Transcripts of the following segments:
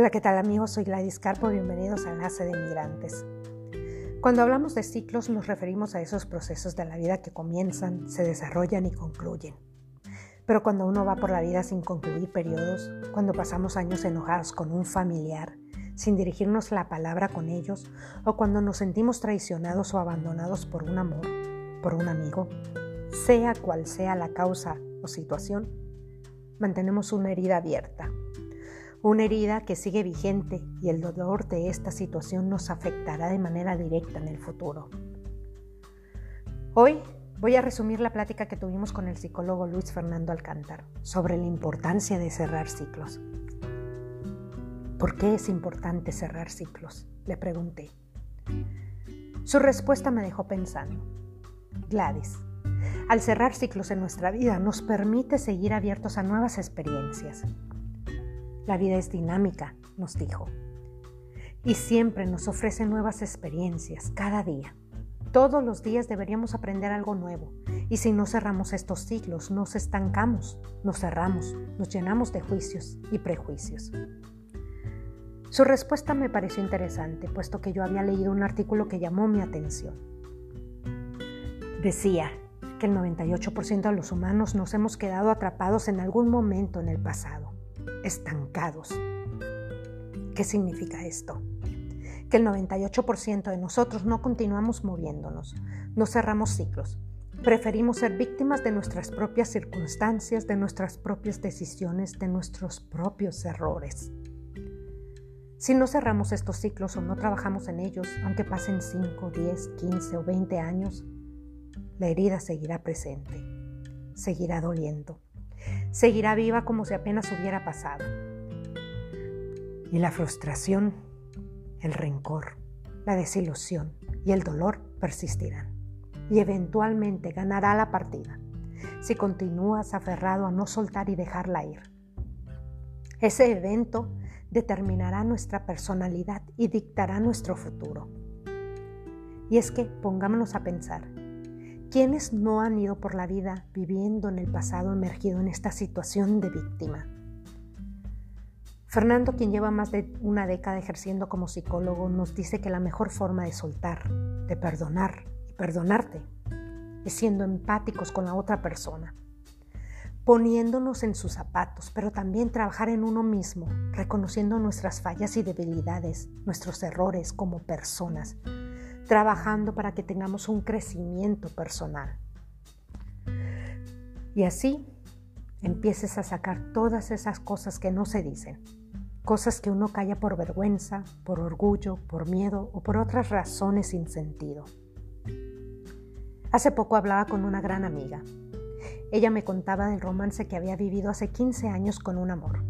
Hola, ¿qué tal amigos? Soy Gladys Carpo, bienvenidos a Enlace de Migrantes. Cuando hablamos de ciclos nos referimos a esos procesos de la vida que comienzan, se desarrollan y concluyen. Pero cuando uno va por la vida sin concluir periodos, cuando pasamos años enojados con un familiar, sin dirigirnos la palabra con ellos, o cuando nos sentimos traicionados o abandonados por un amor, por un amigo, sea cual sea la causa o situación, mantenemos una herida abierta, una herida que sigue vigente y el dolor de esta situación nos afectará de manera directa en el futuro. Hoy voy a resumir la plática que tuvimos con el psicólogo Luis Fernando Alcántara sobre la importancia de cerrar ciclos. ¿Por qué es importante cerrar ciclos? Le pregunté. Su respuesta me dejó pensando. Gladys, al cerrar ciclos en nuestra vida nos permite seguir abiertos a nuevas experiencias, la vida es dinámica, nos dijo, y siempre nos ofrece nuevas experiencias cada día. Todos los días deberíamos aprender algo nuevo, y si no cerramos estos ciclos, nos estancamos, nos cerramos, nos llenamos de juicios y prejuicios. Su respuesta me pareció interesante, puesto que yo había leído un artículo que llamó mi atención. Decía que el 98% de los humanos nos hemos quedado atrapados en algún momento en el pasado estancados. ¿Qué significa esto? Que el 98% de nosotros no continuamos moviéndonos, no cerramos ciclos. Preferimos ser víctimas de nuestras propias circunstancias, de nuestras propias decisiones, de nuestros propios errores. Si no cerramos estos ciclos o no trabajamos en ellos, aunque pasen 5, 10, 15 o 20 años, la herida seguirá presente, seguirá doliendo seguirá viva como si apenas hubiera pasado. Y la frustración, el rencor, la desilusión y el dolor persistirán. Y eventualmente ganará la partida si continúas aferrado a no soltar y dejarla ir. Ese evento determinará nuestra personalidad y dictará nuestro futuro. Y es que pongámonos a pensar, ¿Quiénes no han ido por la vida viviendo en el pasado emergido en esta situación de víctima? Fernando, quien lleva más de una década ejerciendo como psicólogo, nos dice que la mejor forma de soltar, de perdonar y perdonarte es siendo empáticos con la otra persona, poniéndonos en sus zapatos, pero también trabajar en uno mismo, reconociendo nuestras fallas y debilidades, nuestros errores como personas, trabajando para que tengamos un crecimiento personal. Y así empieces a sacar todas esas cosas que no se dicen, cosas que uno calla por vergüenza, por orgullo, por miedo o por otras razones sin sentido. Hace poco hablaba con una gran amiga. Ella me contaba del romance que había vivido hace 15 años con un amor.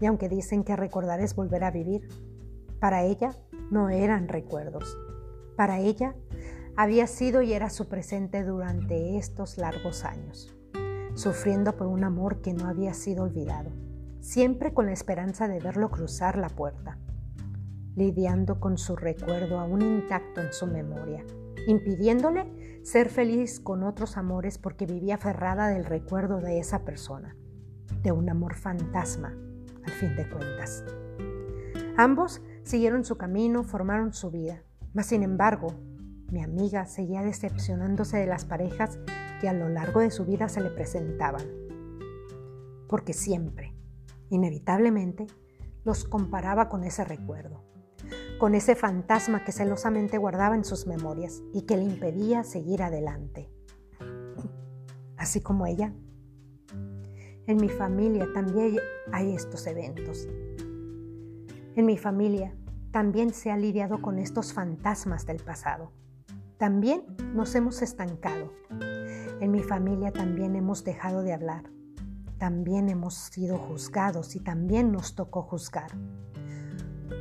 Y aunque dicen que recordar es volver a vivir, para ella no eran recuerdos, para ella, había sido y era su presente durante estos largos años, sufriendo por un amor que no había sido olvidado, siempre con la esperanza de verlo cruzar la puerta, lidiando con su recuerdo aún intacto en su memoria, impidiéndole ser feliz con otros amores porque vivía aferrada del recuerdo de esa persona, de un amor fantasma, al fin de cuentas. Ambos siguieron su camino, formaron su vida, mas, sin embargo, mi amiga seguía decepcionándose de las parejas que a lo largo de su vida se le presentaban, porque siempre, inevitablemente, los comparaba con ese recuerdo, con ese fantasma que celosamente guardaba en sus memorias y que le impedía seguir adelante. Así como ella, en mi familia también hay estos eventos. En mi familia también se ha lidiado con estos fantasmas del pasado. También nos hemos estancado. En mi familia también hemos dejado de hablar. También hemos sido juzgados y también nos tocó juzgar,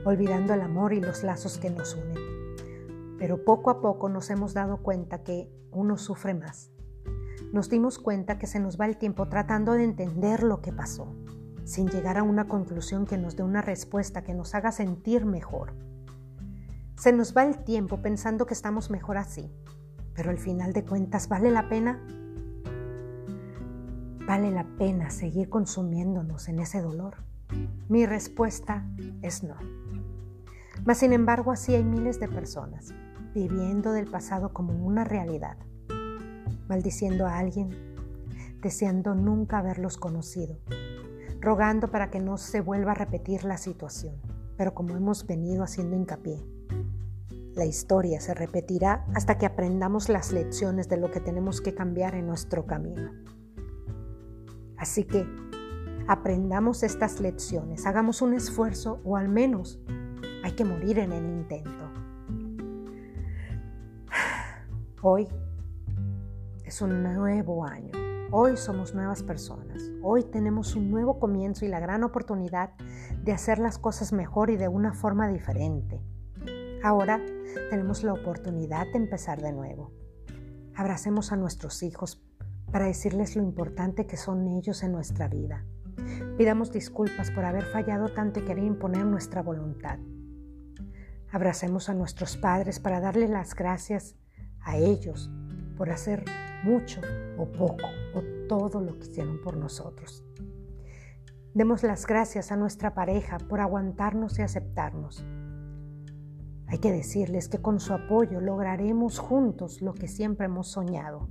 olvidando el amor y los lazos que nos unen. Pero poco a poco nos hemos dado cuenta que uno sufre más. Nos dimos cuenta que se nos va el tiempo tratando de entender lo que pasó sin llegar a una conclusión que nos dé una respuesta que nos haga sentir mejor. Se nos va el tiempo pensando que estamos mejor así, pero al final de cuentas, ¿vale la pena? ¿Vale la pena seguir consumiéndonos en ese dolor? Mi respuesta es no. Mas sin embargo así hay miles de personas viviendo del pasado como una realidad, maldiciendo a alguien, deseando nunca haberlos conocido, rogando para que no se vuelva a repetir la situación. Pero como hemos venido haciendo hincapié, la historia se repetirá hasta que aprendamos las lecciones de lo que tenemos que cambiar en nuestro camino. Así que aprendamos estas lecciones, hagamos un esfuerzo o al menos hay que morir en el intento. Hoy es un nuevo año. Hoy somos nuevas personas. Hoy tenemos un nuevo comienzo y la gran oportunidad de hacer las cosas mejor y de una forma diferente. Ahora tenemos la oportunidad de empezar de nuevo. Abracemos a nuestros hijos para decirles lo importante que son ellos en nuestra vida. Pidamos disculpas por haber fallado tanto y querer imponer nuestra voluntad. Abracemos a nuestros padres para darles las gracias a ellos por hacer mucho o poco o todo lo que hicieron por nosotros. Demos las gracias a nuestra pareja por aguantarnos y aceptarnos. Hay que decirles que con su apoyo lograremos juntos lo que siempre hemos soñado.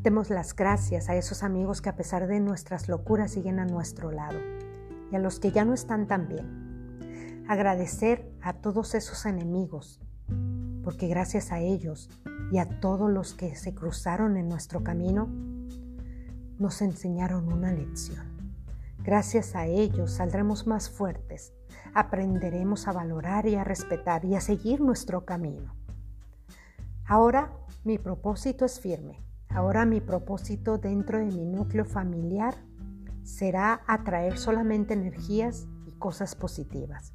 Demos las gracias a esos amigos que a pesar de nuestras locuras siguen a nuestro lado y a los que ya no están tan bien. Agradecer a todos esos enemigos porque gracias a ellos y a todos los que se cruzaron en nuestro camino, nos enseñaron una lección. Gracias a ellos saldremos más fuertes, aprenderemos a valorar y a respetar y a seguir nuestro camino. Ahora mi propósito es firme. Ahora mi propósito dentro de mi núcleo familiar será atraer solamente energías y cosas positivas.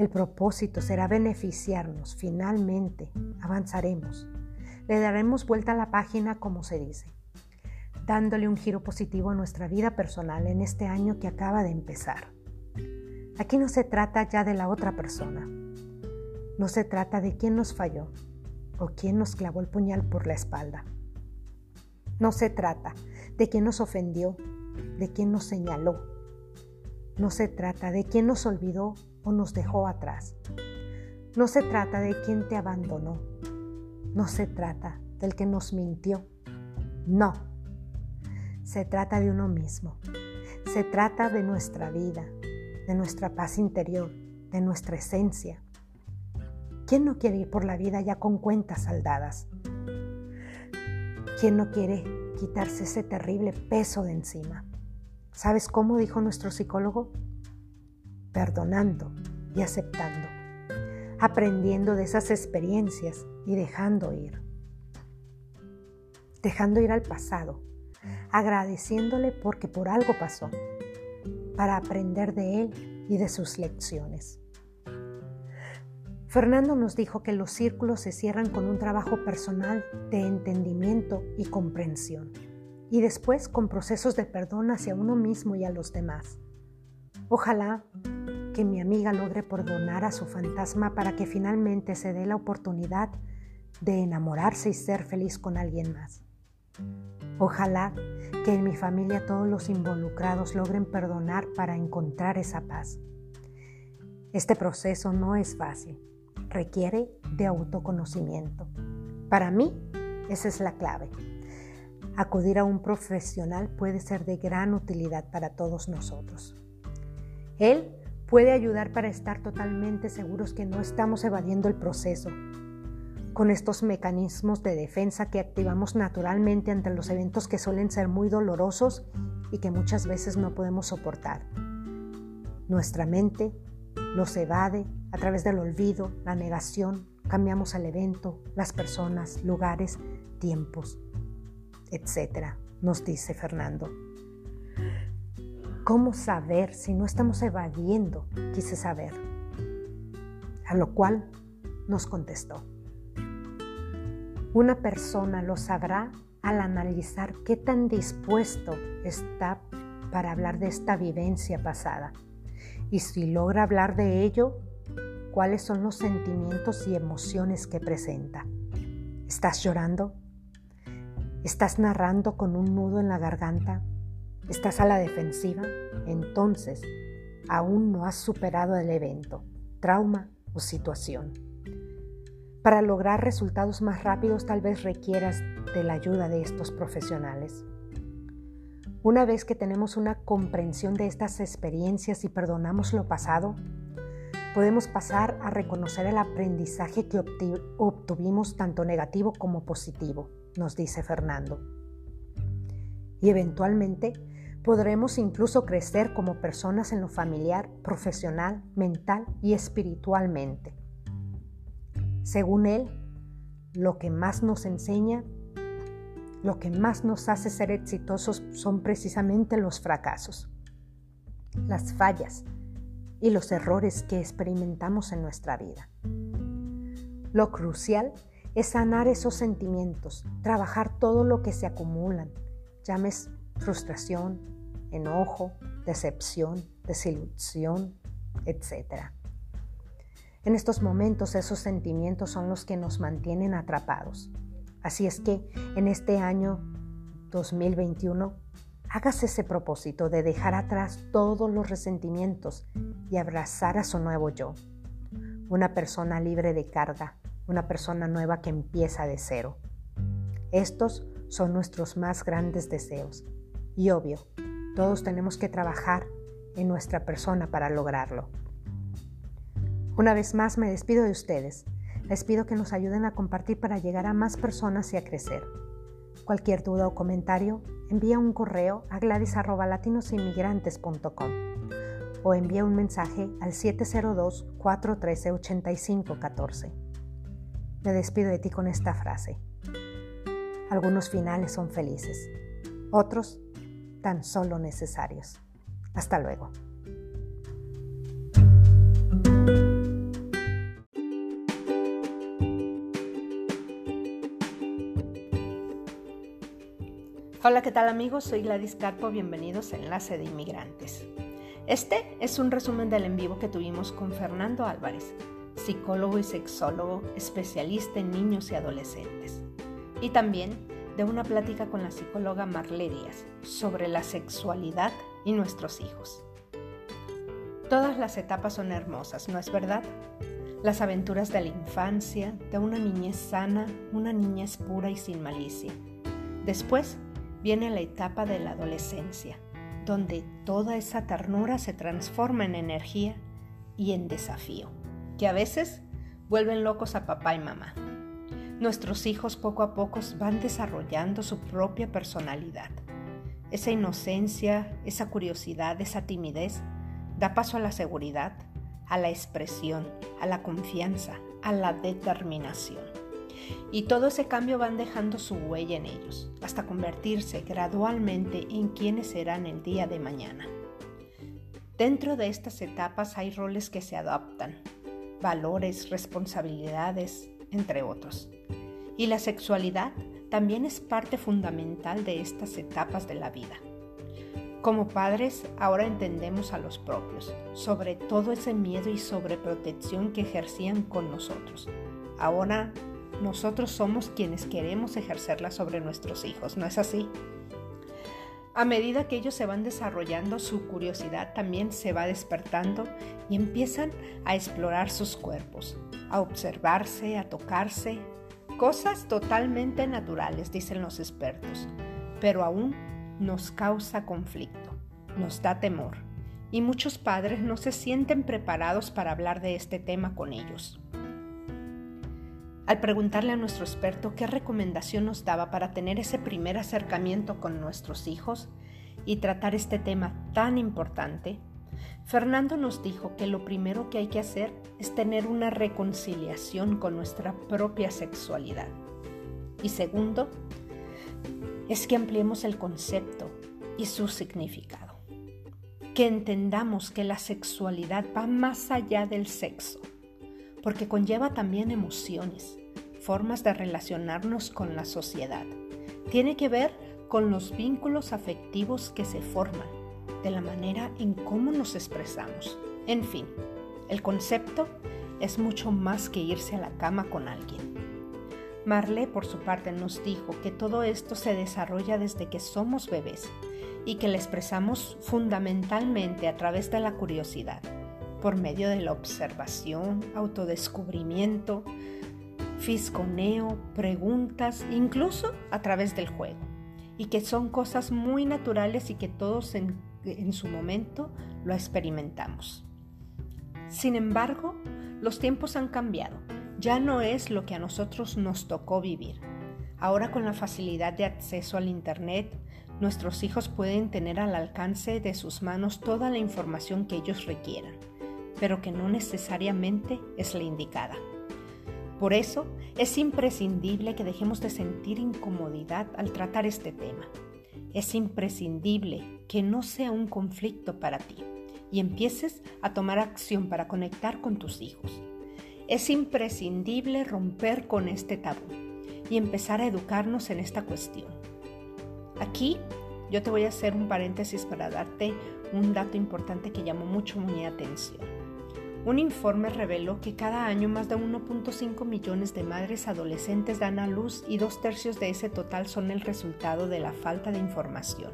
El propósito será beneficiarnos. Finalmente, avanzaremos. Le daremos vuelta a la página, como se dice, dándole un giro positivo a nuestra vida personal en este año que acaba de empezar. Aquí no se trata ya de la otra persona. No se trata de quién nos falló o quién nos clavó el puñal por la espalda. No se trata de quién nos ofendió, de quién nos señaló. No se trata de quién nos olvidó o nos dejó atrás. No se trata de quien te abandonó. No se trata del que nos mintió. No. Se trata de uno mismo. Se trata de nuestra vida, de nuestra paz interior, de nuestra esencia. ¿Quién no quiere ir por la vida ya con cuentas saldadas? ¿Quién no quiere quitarse ese terrible peso de encima? ¿Sabes cómo dijo nuestro psicólogo? Perdonando y aceptando, aprendiendo de esas experiencias y dejando ir. Dejando ir al pasado, agradeciéndole porque por algo pasó, para aprender de él y de sus lecciones. Fernando nos dijo que los círculos se cierran con un trabajo personal de entendimiento y comprensión, y después con procesos de perdón hacia uno mismo y a los demás. Ojalá que mi amiga logre perdonar a su fantasma para que finalmente se dé la oportunidad de enamorarse y ser feliz con alguien más. Ojalá que en mi familia todos los involucrados logren perdonar para encontrar esa paz. Este proceso no es fácil, requiere de autoconocimiento. Para mí, esa es la clave. Acudir a un profesional puede ser de gran utilidad para todos nosotros. Él puede ayudar para estar totalmente seguros que no estamos evadiendo el proceso. Con estos mecanismos de defensa que activamos naturalmente ante los eventos que suelen ser muy dolorosos y que muchas veces no podemos soportar. Nuestra mente los evade a través del olvido, la negación, cambiamos el evento, las personas, lugares, tiempos, etc., nos dice Fernando. ¿Cómo saber si no estamos evadiendo? Quise saber. A lo cual nos contestó. Una persona lo sabrá al analizar qué tan dispuesto está para hablar de esta vivencia pasada. Y si logra hablar de ello, cuáles son los sentimientos y emociones que presenta. ¿Estás llorando? ¿Estás narrando con un nudo en la garganta? ¿Estás a la defensiva? Entonces, aún no has superado el evento, trauma o situación. Para lograr resultados más rápidos tal vez requieras de la ayuda de estos profesionales. Una vez que tenemos una comprensión de estas experiencias y perdonamos lo pasado, podemos pasar a reconocer el aprendizaje que obtuvimos tanto negativo como positivo, nos dice Fernando. Y eventualmente podremos incluso crecer como personas en lo familiar, profesional, mental y espiritualmente. Según él, lo que más nos enseña lo que más nos hace ser exitosos son precisamente los fracasos, las fallas y los errores que experimentamos en nuestra vida. Lo crucial es sanar esos sentimientos, trabajar todo lo que se acumulan, llames frustración, enojo, decepción, desilusión, etc. En estos momentos esos sentimientos son los que nos mantienen atrapados Así es que en este año 2021, hágase ese propósito de dejar atrás todos los resentimientos y abrazar a su nuevo yo. Una persona libre de carga, una persona nueva que empieza de cero. Estos son nuestros más grandes deseos. Y obvio, todos tenemos que trabajar en nuestra persona para lograrlo. Una vez más me despido de ustedes les pido que nos ayuden a compartir para llegar a más personas y a crecer. Cualquier duda o comentario, envía un correo a gladys.latinosinmigrantes.com o envía un mensaje al 702-413-8514. Me despido de ti con esta frase. Algunos finales son felices, otros tan solo necesarios. Hasta luego. Hola, ¿qué tal amigos? Soy Gladys Carpo, bienvenidos a Enlace de Inmigrantes. Este es un resumen del en vivo que tuvimos con Fernando Álvarez, psicólogo y sexólogo especialista en niños y adolescentes. Y también de una plática con la psicóloga Marle Díaz sobre la sexualidad y nuestros hijos. Todas las etapas son hermosas, ¿no es verdad? Las aventuras de la infancia, de una niñez sana, una niñez pura y sin malicia. Después, viene la etapa de la adolescencia, donde toda esa ternura se transforma en energía y en desafío, que a veces vuelven locos a papá y mamá. Nuestros hijos poco a poco van desarrollando su propia personalidad. Esa inocencia, esa curiosidad, esa timidez da paso a la seguridad, a la expresión, a la confianza, a la determinación. Y todo ese cambio van dejando su huella en ellos, hasta convertirse gradualmente en quienes serán el día de mañana. Dentro de estas etapas hay roles que se adaptan, valores, responsabilidades, entre otros. Y la sexualidad también es parte fundamental de estas etapas de la vida. Como padres ahora entendemos a los propios, sobre todo ese miedo y sobreprotección que ejercían con nosotros. Ahora nosotros somos quienes queremos ejercerla sobre nuestros hijos, ¿no es así? A medida que ellos se van desarrollando, su curiosidad también se va despertando y empiezan a explorar sus cuerpos, a observarse, a tocarse, cosas totalmente naturales, dicen los expertos, pero aún nos causa conflicto, nos da temor y muchos padres no se sienten preparados para hablar de este tema con ellos. Al preguntarle a nuestro experto qué recomendación nos daba para tener ese primer acercamiento con nuestros hijos y tratar este tema tan importante, Fernando nos dijo que lo primero que hay que hacer es tener una reconciliación con nuestra propia sexualidad. Y segundo, es que ampliemos el concepto y su significado. Que entendamos que la sexualidad va más allá del sexo, porque conlleva también emociones, formas de relacionarnos con la sociedad. Tiene que ver con los vínculos afectivos que se forman, de la manera en cómo nos expresamos. En fin, el concepto es mucho más que irse a la cama con alguien. Marley, por su parte, nos dijo que todo esto se desarrolla desde que somos bebés y que lo expresamos fundamentalmente a través de la curiosidad, por medio de la observación, autodescubrimiento, fisconeo, preguntas, incluso a través del juego, y que son cosas muy naturales y que todos en, en su momento lo experimentamos. Sin embargo, los tiempos han cambiado ya no es lo que a nosotros nos tocó vivir. Ahora con la facilidad de acceso al Internet, nuestros hijos pueden tener al alcance de sus manos toda la información que ellos requieran, pero que no necesariamente es la indicada. Por eso es imprescindible que dejemos de sentir incomodidad al tratar este tema. Es imprescindible que no sea un conflicto para ti y empieces a tomar acción para conectar con tus hijos. Es imprescindible romper con este tabú y empezar a educarnos en esta cuestión. Aquí yo te voy a hacer un paréntesis para darte un dato importante que llamó mucho mi atención. Un informe reveló que cada año más de 1.5 millones de madres adolescentes dan a luz y dos tercios de ese total son el resultado de la falta de información.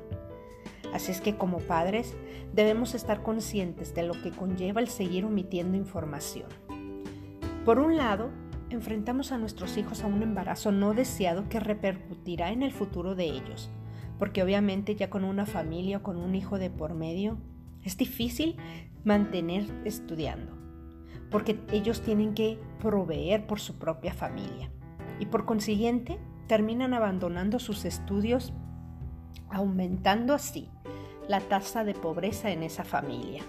Así es que como padres debemos estar conscientes de lo que conlleva el seguir omitiendo información. Por un lado, enfrentamos a nuestros hijos a un embarazo no deseado que repercutirá en el futuro de ellos, porque obviamente ya con una familia o con un hijo de por medio, es difícil mantener estudiando, porque ellos tienen que proveer por su propia familia y por consiguiente terminan abandonando sus estudios, aumentando así la tasa de pobreza en esa familia.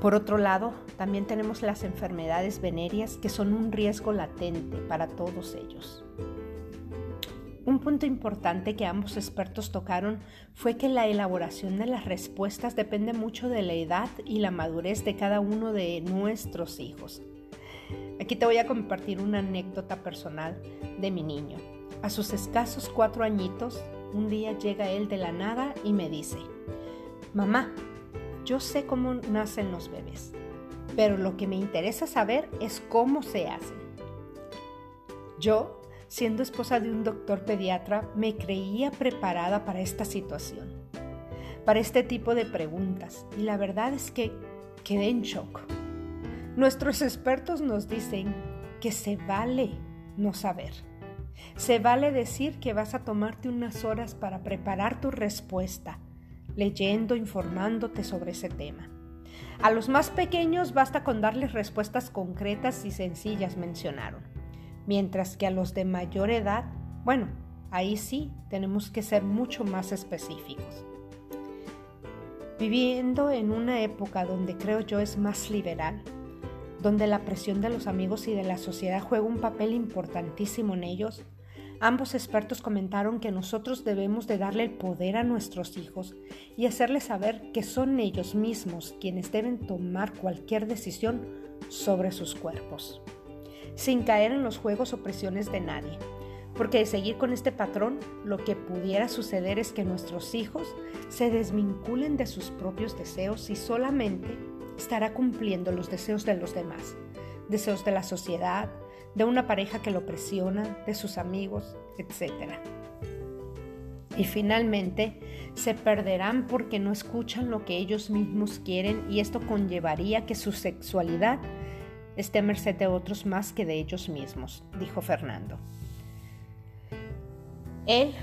Por otro lado, también tenemos las enfermedades venéreas que son un riesgo latente para todos ellos. Un punto importante que ambos expertos tocaron fue que la elaboración de las respuestas depende mucho de la edad y la madurez de cada uno de nuestros hijos. Aquí te voy a compartir una anécdota personal de mi niño. A sus escasos cuatro añitos, un día llega él de la nada y me dice, Mamá, yo sé cómo nacen los bebés, pero lo que me interesa saber es cómo se hacen. Yo, siendo esposa de un doctor pediatra, me creía preparada para esta situación, para este tipo de preguntas, y la verdad es que quedé en shock. Nuestros expertos nos dicen que se vale no saber. Se vale decir que vas a tomarte unas horas para preparar tu respuesta leyendo, informándote sobre ese tema. A los más pequeños basta con darles respuestas concretas y sencillas, mencionaron. Mientras que a los de mayor edad, bueno, ahí sí tenemos que ser mucho más específicos. Viviendo en una época donde creo yo es más liberal, donde la presión de los amigos y de la sociedad juega un papel importantísimo en ellos, Ambos expertos comentaron que nosotros debemos de darle el poder a nuestros hijos y hacerles saber que son ellos mismos quienes deben tomar cualquier decisión sobre sus cuerpos, sin caer en los juegos o presiones de nadie. Porque de seguir con este patrón, lo que pudiera suceder es que nuestros hijos se desvinculen de sus propios deseos y solamente estará cumpliendo los deseos de los demás, deseos de la sociedad, de una pareja que lo presiona, de sus amigos, etc. Y finalmente se perderán porque no escuchan lo que ellos mismos quieren y esto conllevaría que su sexualidad esté a merced de otros más que de ellos mismos, dijo Fernando. Él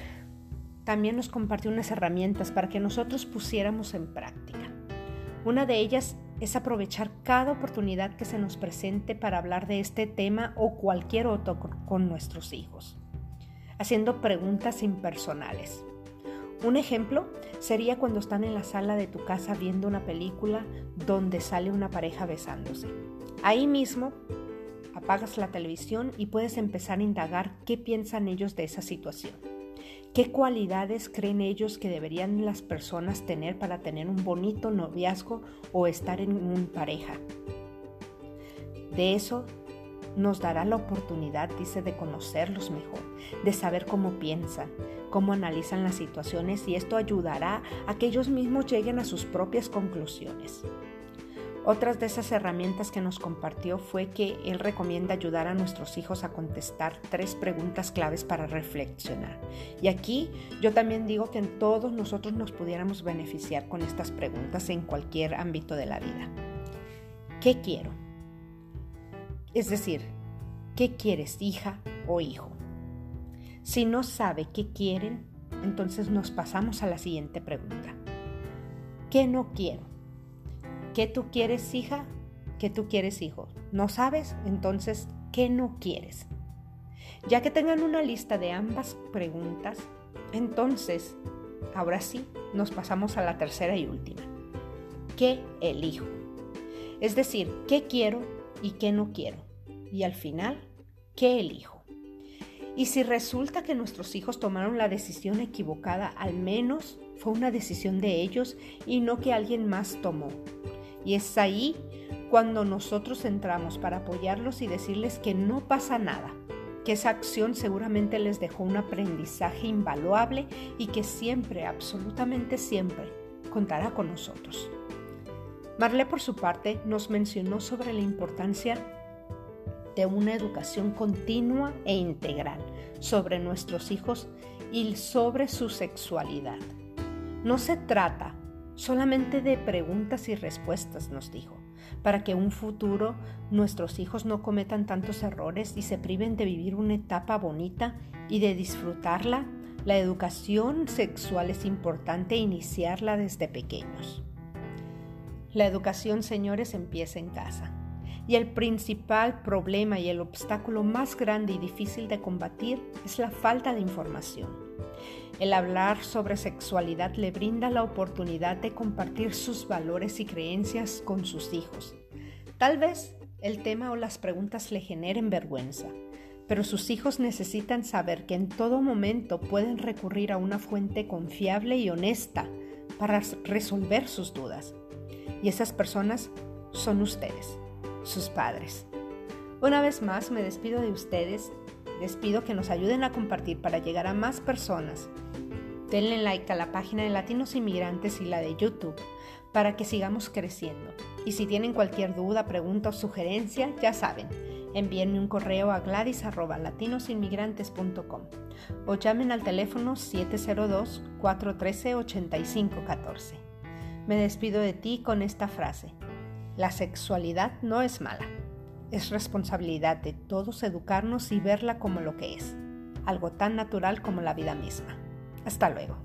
también nos compartió unas herramientas para que nosotros pusiéramos en práctica. Una de ellas es aprovechar cada oportunidad que se nos presente para hablar de este tema o cualquier otro con nuestros hijos, haciendo preguntas impersonales. Un ejemplo sería cuando están en la sala de tu casa viendo una película donde sale una pareja besándose. Ahí mismo apagas la televisión y puedes empezar a indagar qué piensan ellos de esa situación. ¿Qué cualidades creen ellos que deberían las personas tener para tener un bonito noviazgo o estar en una pareja? De eso nos dará la oportunidad, dice, de conocerlos mejor, de saber cómo piensan, cómo analizan las situaciones y esto ayudará a que ellos mismos lleguen a sus propias conclusiones. Otras de esas herramientas que nos compartió fue que él recomienda ayudar a nuestros hijos a contestar tres preguntas claves para reflexionar. Y aquí yo también digo que todos nosotros nos pudiéramos beneficiar con estas preguntas en cualquier ámbito de la vida. ¿Qué quiero? Es decir, ¿qué quieres, hija o hijo? Si no sabe qué quieren, entonces nos pasamos a la siguiente pregunta. ¿Qué no quiero? ¿Qué tú quieres, hija? ¿Qué tú quieres, hijo? ¿No sabes? Entonces, ¿qué no quieres? Ya que tengan una lista de ambas preguntas, entonces, ahora sí, nos pasamos a la tercera y última. ¿Qué elijo? Es decir, ¿qué quiero y qué no quiero? Y al final, ¿qué elijo? Y si resulta que nuestros hijos tomaron la decisión equivocada, al menos fue una decisión de ellos y no que alguien más tomó. Y es ahí cuando nosotros entramos para apoyarlos y decirles que no pasa nada, que esa acción seguramente les dejó un aprendizaje invaluable y que siempre, absolutamente siempre, contará con nosotros. Marlé, por su parte, nos mencionó sobre la importancia de una educación continua e integral sobre nuestros hijos y sobre su sexualidad. No se trata solamente de preguntas y respuestas, nos dijo, para que un futuro nuestros hijos no cometan tantos errores y se priven de vivir una etapa bonita y de disfrutarla. La educación sexual es importante iniciarla desde pequeños. La educación, señores, empieza en casa. Y el principal problema y el obstáculo más grande y difícil de combatir es la falta de información. El hablar sobre sexualidad le brinda la oportunidad de compartir sus valores y creencias con sus hijos. Tal vez el tema o las preguntas le generen vergüenza, pero sus hijos necesitan saber que en todo momento pueden recurrir a una fuente confiable y honesta para resolver sus dudas. Y esas personas son ustedes, sus padres. Una vez más me despido de ustedes les pido que nos ayuden a compartir para llegar a más personas. Denle like a la página de Latinos Inmigrantes y la de YouTube para que sigamos creciendo. Y si tienen cualquier duda, pregunta o sugerencia, ya saben, envíenme un correo a gladys.latinosinmigrantes.com o llamen al teléfono 702-413-8514. Me despido de ti con esta frase. La sexualidad no es mala. Es responsabilidad de todos educarnos y verla como lo que es, algo tan natural como la vida misma. Hasta luego.